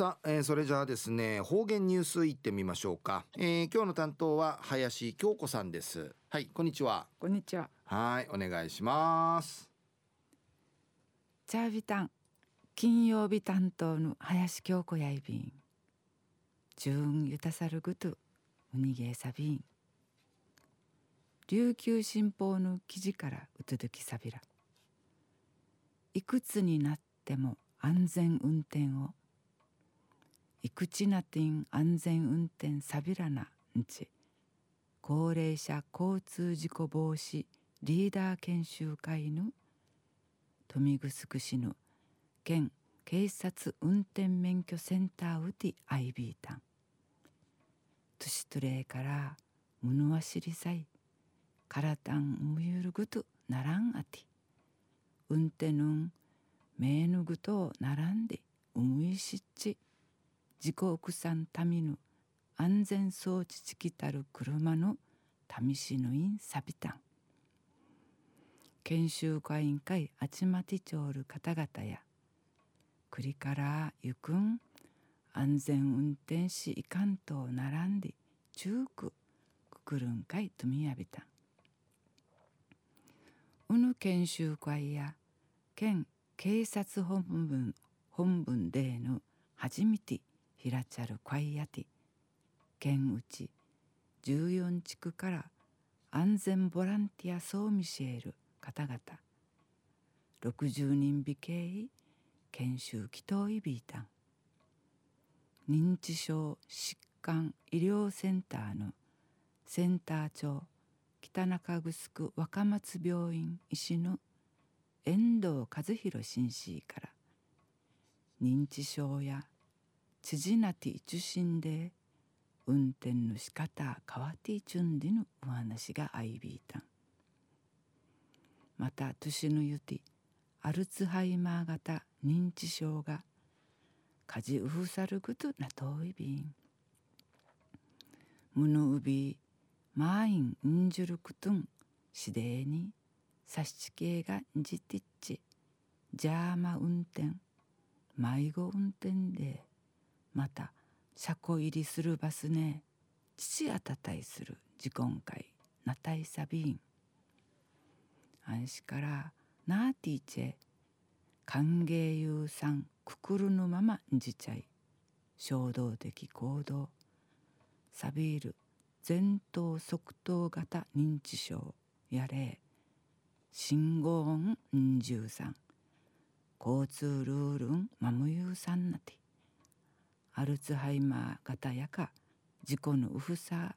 さあ、えー、それじゃあですね方言ニュースいってみましょうか、えー、今日の担当は林京子さんです。はいこんにちは。こんにちは。はいお願いします。チャービタン金曜日担当の林京子やいびん。ジューンユタサルグトゥウニゲーサビン。琉球新報の記事からうつづきさびら。いくつになっても安全運転をいくちなてん安全運転さびらなんち。高齢者交通事故防止リーダー研修会の豊見城市の県警察運転免許センターウティアイビータン。トシトレーからムヌワシリサイカラタンムユルグトナランアティ運転ぬんメーヌグト並んでうむいしっち。自己奥さんたみぬ安全装置ちきたる車の試しのインサビタン。研修会員会あちまちちょうる方々や栗からゆくん安全運転士いかんと並んで中区くくるんかいとみやびたうぬ研修会や県警察本部本部での初めてひらちゃる会やて県うち14地区から安全ボランティア総ミシェール方々60人美形研修祈祷イビータン認知症疾患医療センターのセンター長北中城若松病院医師の遠藤和弘紳士から認知症や知事なて受診で運転の仕方変わっていちゅんでのお話があいびいたん。また年のゆてアルツハイマー型認知症がカジウフサルグトなといびん。ムヌウビマーインンジュルクトゥンシデーにサシチケがんじてっち。ジャーマ運転迷子運転でまた車庫入りするバスね。父あたたいする時間会なたいさびん安心からナーティーチェ歓迎優さんくくるのままんじちゃい。衝動的行動。サビール前頭側頭型認知症やれ。信号音んじゅうさん。交通ルールンマムユーさんなて。アルツハイマー型やか事故のうふさ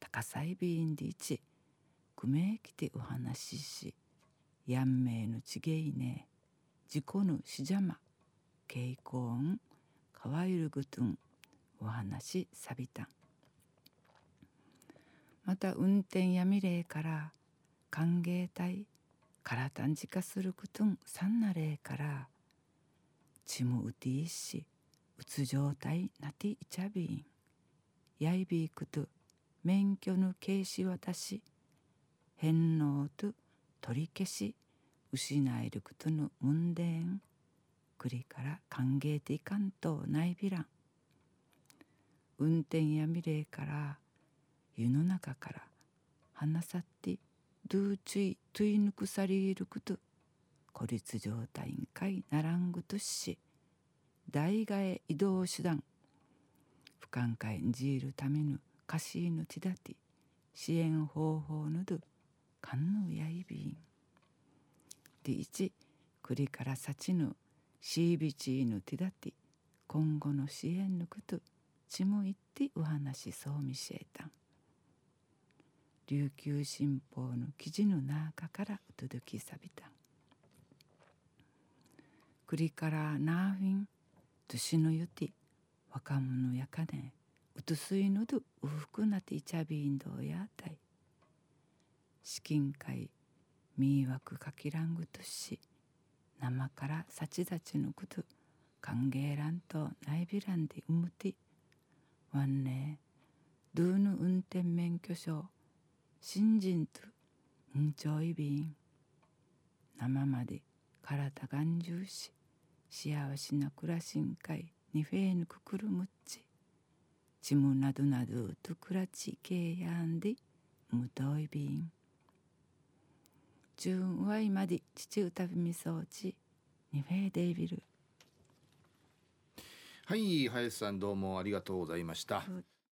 高さいびんでいちくめきてお話ししやんめいのちげいね。事故のしじゃま傾向んかわゆるぐとんお話さびたん。また運転やみれいから歓迎隊からたんじかするくとんさんなれいからちむうていしつ状態なていちゃびん。やいびくと免許の軽視私返納と取り消し失えることの問題くりから歓迎ていかんとないびらん。運転やみれから湯の中から離さってドゥーチュイトゥイヌクサリールクト孤立状態んかいならんぐとし代替え移動手段。不寛解んじいるためぬかしいぬちだて。支援方法ぬどかんぬやいびん。で一栗からさちぬシービチーヌティダティ今後の支援ぬくとちもいってお話しそうみしえた。ん琉球新報の記事の中からお届けさびた。ん栗からナーフィン年のゆて若者やかねうとすいのどうふくなていちゃびんどうやたい。資金会迷惑かきらんぐとし生からさちだちのこと歓迎らんとないびらんでうむてわんねドゥーの運転免許証新人とんちょいびん。生まで体がんじゅうし幸せな暮らしんかいにフェーヌククルムッチチムなどなどとクラチケヤンディムトイビンジュンワイマディ父歌びみそうちにフェーデイビル。はい林さんどうもありがとうございました